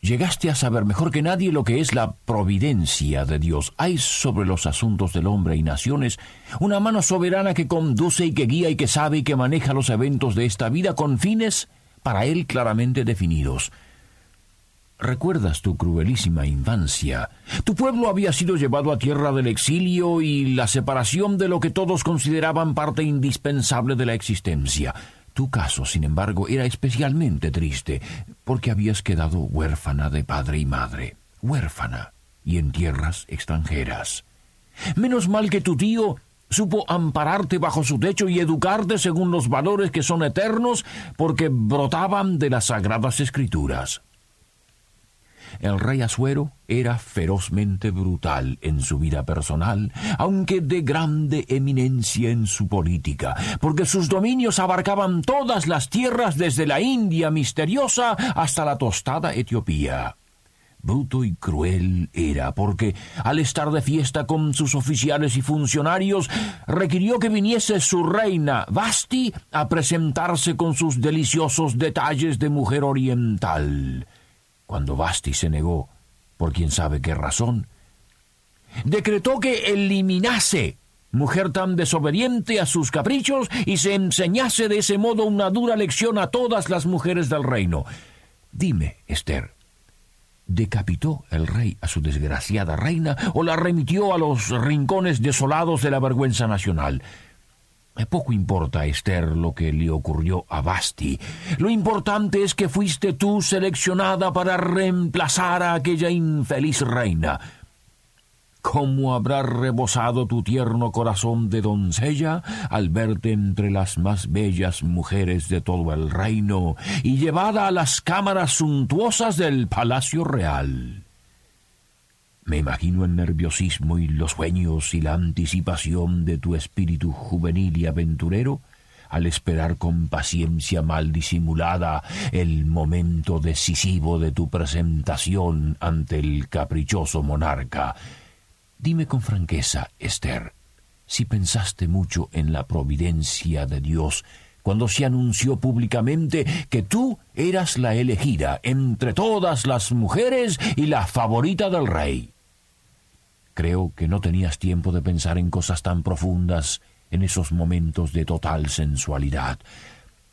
Llegaste a saber mejor que nadie lo que es la providencia de Dios. Hay sobre los asuntos del hombre y naciones una mano soberana que conduce y que guía y que sabe y que maneja los eventos de esta vida con fines para él claramente definidos. ¿Recuerdas tu cruelísima infancia? Tu pueblo había sido llevado a tierra del exilio y la separación de lo que todos consideraban parte indispensable de la existencia. Tu caso, sin embargo, era especialmente triste, porque habías quedado huérfana de padre y madre, huérfana, y en tierras extranjeras. Menos mal que tu tío supo ampararte bajo su techo y educarte según los valores que son eternos, porque brotaban de las sagradas escrituras. El rey Asuero era ferozmente brutal en su vida personal, aunque de grande eminencia en su política, porque sus dominios abarcaban todas las tierras desde la India misteriosa hasta la tostada Etiopía. Bruto y cruel era, porque al estar de fiesta con sus oficiales y funcionarios, requirió que viniese su reina Basti a presentarse con sus deliciosos detalles de mujer oriental. Cuando Basti se negó, por quién sabe qué razón, decretó que eliminase mujer tan desobediente a sus caprichos y se enseñase de ese modo una dura lección a todas las mujeres del reino. Dime, Esther, ¿decapitó el rey a su desgraciada reina o la remitió a los rincones desolados de la vergüenza nacional? Poco importa, Esther, lo que le ocurrió a Basti. Lo importante es que fuiste tú seleccionada para reemplazar a aquella infeliz reina. ¿Cómo habrá rebosado tu tierno corazón de doncella al verte entre las más bellas mujeres de todo el reino y llevada a las cámaras suntuosas del palacio real? Me imagino el nerviosismo y los sueños y la anticipación de tu espíritu juvenil y aventurero al esperar con paciencia mal disimulada el momento decisivo de tu presentación ante el caprichoso monarca. Dime con franqueza, Esther, si pensaste mucho en la providencia de Dios cuando se anunció públicamente que tú eras la elegida entre todas las mujeres y la favorita del rey. Creo que no tenías tiempo de pensar en cosas tan profundas en esos momentos de total sensualidad.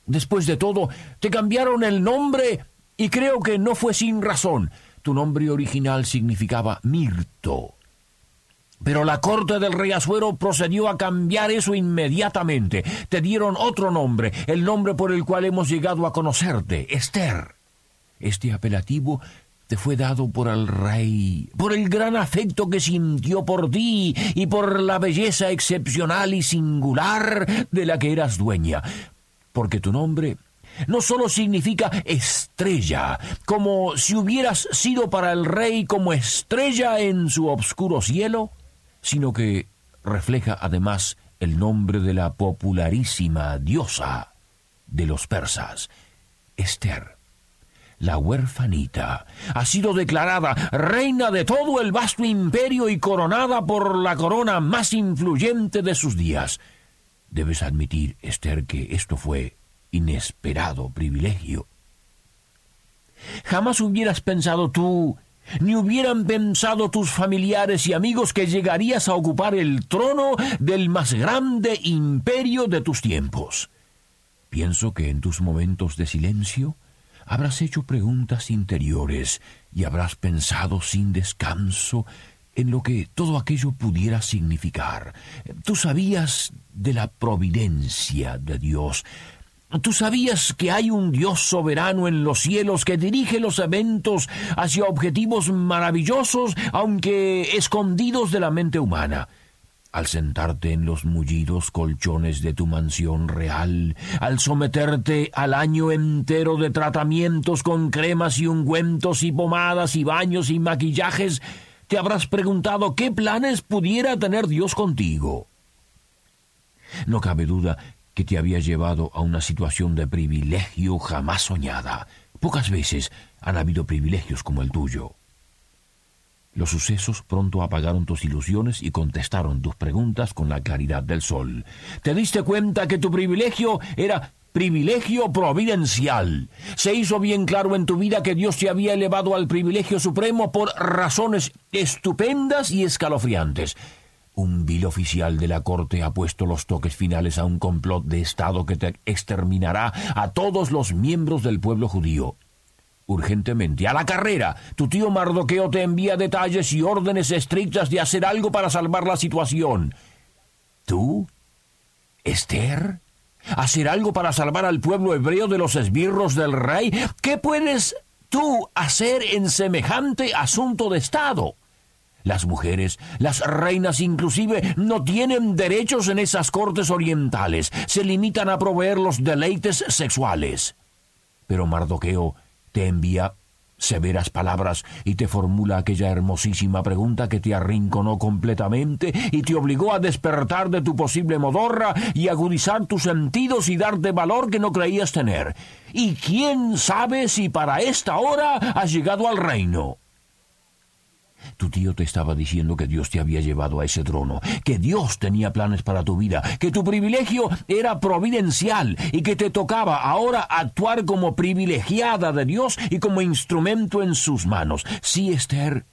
Después de todo, te cambiaron el nombre y creo que no fue sin razón. Tu nombre original significaba Mirto. Pero la corte del rey Azuero procedió a cambiar eso inmediatamente. Te dieron otro nombre, el nombre por el cual hemos llegado a conocerte, Esther. Este apelativo te fue dado por el rey, por el gran afecto que sintió por ti y por la belleza excepcional y singular de la que eras dueña, porque tu nombre no sólo significa estrella, como si hubieras sido para el rey como estrella en su obscuro cielo, sino que refleja además el nombre de la popularísima diosa de los persas, Esther la huerfanita, ha sido declarada reina de todo el vasto imperio y coronada por la corona más influyente de sus días. Debes admitir, Esther, que esto fue inesperado privilegio. Jamás hubieras pensado tú, ni hubieran pensado tus familiares y amigos que llegarías a ocupar el trono del más grande imperio de tus tiempos. Pienso que en tus momentos de silencio habrás hecho preguntas interiores y habrás pensado sin descanso en lo que todo aquello pudiera significar. Tú sabías de la providencia de Dios. Tú sabías que hay un Dios soberano en los cielos que dirige los eventos hacia objetivos maravillosos, aunque escondidos de la mente humana. Al sentarte en los mullidos colchones de tu mansión real, al someterte al año entero de tratamientos con cremas y ungüentos y pomadas y baños y maquillajes, te habrás preguntado qué planes pudiera tener Dios contigo. No cabe duda que te había llevado a una situación de privilegio jamás soñada. Pocas veces han habido privilegios como el tuyo. Los sucesos pronto apagaron tus ilusiones y contestaron tus preguntas con la claridad del sol. Te diste cuenta que tu privilegio era privilegio providencial. Se hizo bien claro en tu vida que Dios te había elevado al privilegio supremo por razones estupendas y escalofriantes. Un vil oficial de la corte ha puesto los toques finales a un complot de Estado que te exterminará a todos los miembros del pueblo judío urgentemente, a la carrera. Tu tío Mardoqueo te envía detalles y órdenes estrictas de hacer algo para salvar la situación. ¿Tú? ¿Esther? ¿Hacer algo para salvar al pueblo hebreo de los esbirros del rey? ¿Qué puedes tú hacer en semejante asunto de Estado? Las mujeres, las reinas inclusive, no tienen derechos en esas cortes orientales. Se limitan a proveer los deleites sexuales. Pero Mardoqueo te envía severas palabras y te formula aquella hermosísima pregunta que te arrinconó completamente y te obligó a despertar de tu posible modorra y agudizar tus sentidos y darte valor que no creías tener. Y quién sabe si para esta hora has llegado al reino. Tu tío te estaba diciendo que Dios te había llevado a ese trono, que Dios tenía planes para tu vida, que tu privilegio era providencial y que te tocaba ahora actuar como privilegiada de Dios y como instrumento en sus manos. Sí, Esther,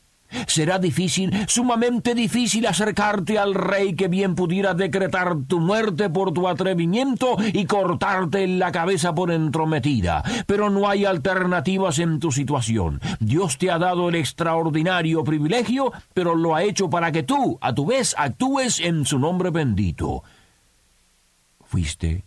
Será difícil, sumamente difícil acercarte al rey que bien pudiera decretar tu muerte por tu atrevimiento y cortarte la cabeza por entrometida. Pero no hay alternativas en tu situación. Dios te ha dado el extraordinario privilegio, pero lo ha hecho para que tú, a tu vez, actúes en su nombre bendito. Fuiste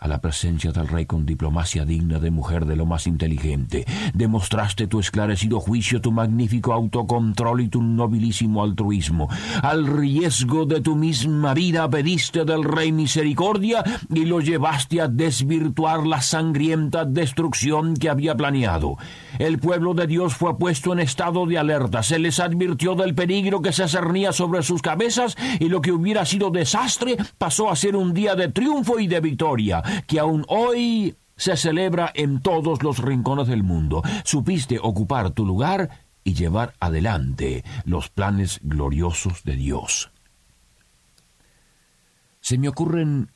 a la presencia del rey con diplomacia digna de mujer de lo más inteligente. Demostraste tu esclarecido juicio, tu magnífico autocontrol y tu nobilísimo altruismo. Al riesgo de tu misma vida pediste del rey misericordia y lo llevaste a desvirtuar la sangrienta destrucción que había planeado. El pueblo de Dios fue puesto en estado de alerta. Se les advirtió del peligro que se cernía sobre sus cabezas y lo que hubiera sido desastre pasó a ser un día de triunfo y de victoria que aún hoy se celebra en todos los rincones del mundo. Supiste ocupar tu lugar y llevar adelante los planes gloriosos de Dios. Se me ocurren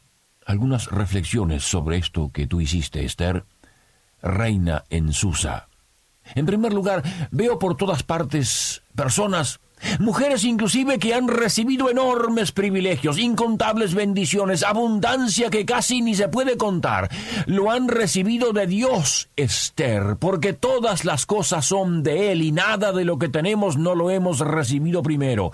algunas reflexiones sobre esto que tú hiciste, Esther, reina en Susa. En primer lugar, veo por todas partes personas Mujeres inclusive que han recibido enormes privilegios, incontables bendiciones, abundancia que casi ni se puede contar. Lo han recibido de Dios, Esther, porque todas las cosas son de Él y nada de lo que tenemos no lo hemos recibido primero.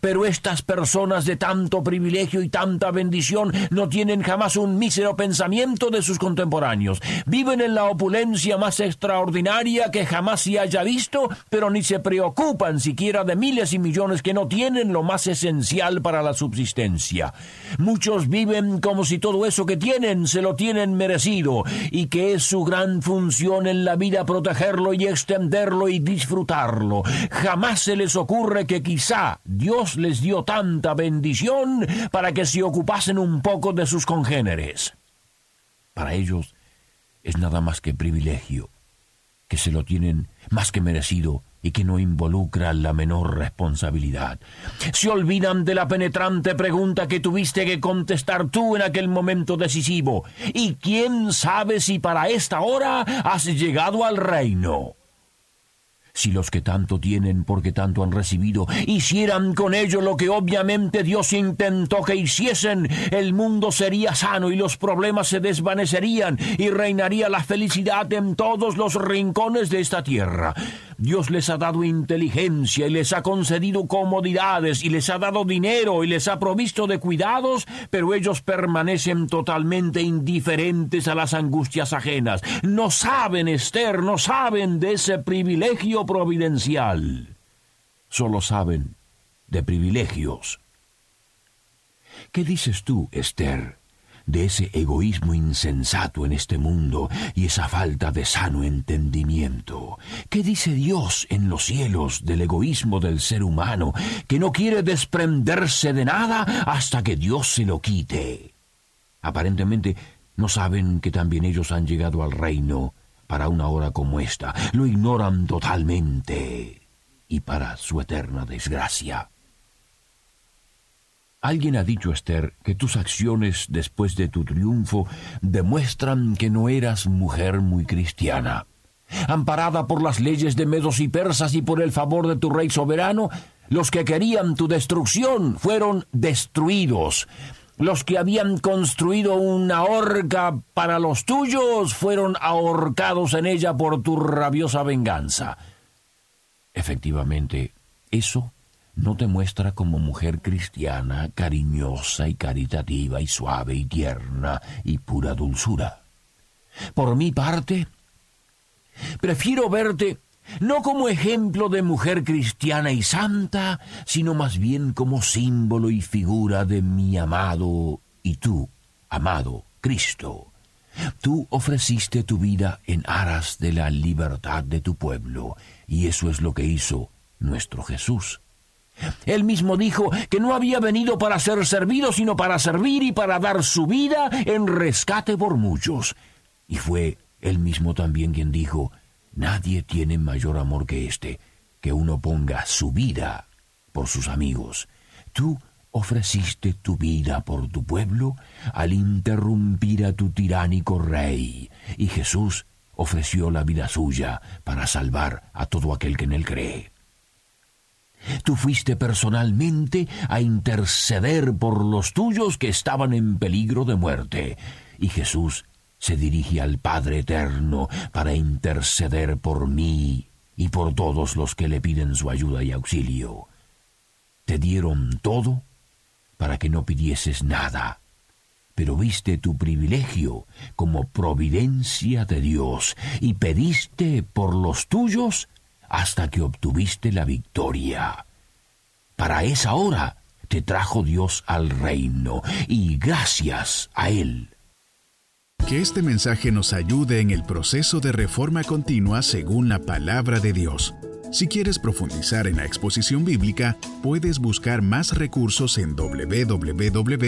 Pero estas personas de tanto privilegio y tanta bendición no tienen jamás un mísero pensamiento de sus contemporáneos. Viven en la opulencia más extraordinaria que jamás se haya visto, pero ni se preocupan siquiera de miles y millones que no tienen lo más esencial para la subsistencia. Muchos viven como si todo eso que tienen se lo tienen merecido y que es su gran función en la vida protegerlo y extenderlo y disfrutarlo. Jamás se les ocurre que quizá Dios les dio tanta bendición para que se ocupasen un poco de sus congéneres. Para ellos es nada más que privilegio, que se lo tienen más que merecido y que no involucra la menor responsabilidad. Se olvidan de la penetrante pregunta que tuviste que contestar tú en aquel momento decisivo. ¿Y quién sabe si para esta hora has llegado al reino? Si los que tanto tienen porque tanto han recibido hicieran con ello lo que obviamente Dios intentó que hiciesen, el mundo sería sano y los problemas se desvanecerían y reinaría la felicidad en todos los rincones de esta tierra. Dios les ha dado inteligencia y les ha concedido comodidades y les ha dado dinero y les ha provisto de cuidados, pero ellos permanecen totalmente indiferentes a las angustias ajenas. No saben, Esther, no saben de ese privilegio providencial. Solo saben de privilegios. ¿Qué dices tú, Esther, de ese egoísmo insensato en este mundo y esa falta de sano entendimiento? ¿Qué dice Dios en los cielos del egoísmo del ser humano que no quiere desprenderse de nada hasta que Dios se lo quite? Aparentemente no saben que también ellos han llegado al reino para una hora como esta. Lo ignoran totalmente y para su eterna desgracia. Alguien ha dicho, Esther, que tus acciones después de tu triunfo demuestran que no eras mujer muy cristiana. Amparada por las leyes de medos y persas y por el favor de tu rey soberano, los que querían tu destrucción fueron destruidos. Los que habían construido una horca para los tuyos fueron ahorcados en ella por tu rabiosa venganza. Efectivamente, eso no te muestra como mujer cristiana, cariñosa y caritativa y suave y tierna y pura dulzura. Por mi parte, prefiero verte no como ejemplo de mujer cristiana y santa, sino más bien como símbolo y figura de mi amado y tú, amado Cristo. Tú ofreciste tu vida en aras de la libertad de tu pueblo, y eso es lo que hizo nuestro Jesús. Él mismo dijo que no había venido para ser servido, sino para servir y para dar su vida en rescate por muchos. Y fue él mismo también quien dijo, Nadie tiene mayor amor que este, que uno ponga su vida por sus amigos. Tú ofreciste tu vida por tu pueblo al interrumpir a tu tiránico rey, y Jesús ofreció la vida suya para salvar a todo aquel que en él cree. Tú fuiste personalmente a interceder por los tuyos que estaban en peligro de muerte, y Jesús se dirige al Padre Eterno para interceder por mí y por todos los que le piden su ayuda y auxilio. Te dieron todo para que no pidieses nada, pero viste tu privilegio como providencia de Dios y pediste por los tuyos hasta que obtuviste la victoria. Para esa hora te trajo Dios al reino y gracias a Él que este mensaje nos ayude en el proceso de reforma continua según la palabra de Dios. Si quieres profundizar en la exposición bíblica, puedes buscar más recursos en www.poema.co.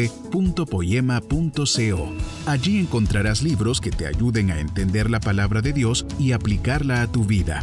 Allí encontrarás libros que te ayuden a entender la palabra de Dios y aplicarla a tu vida.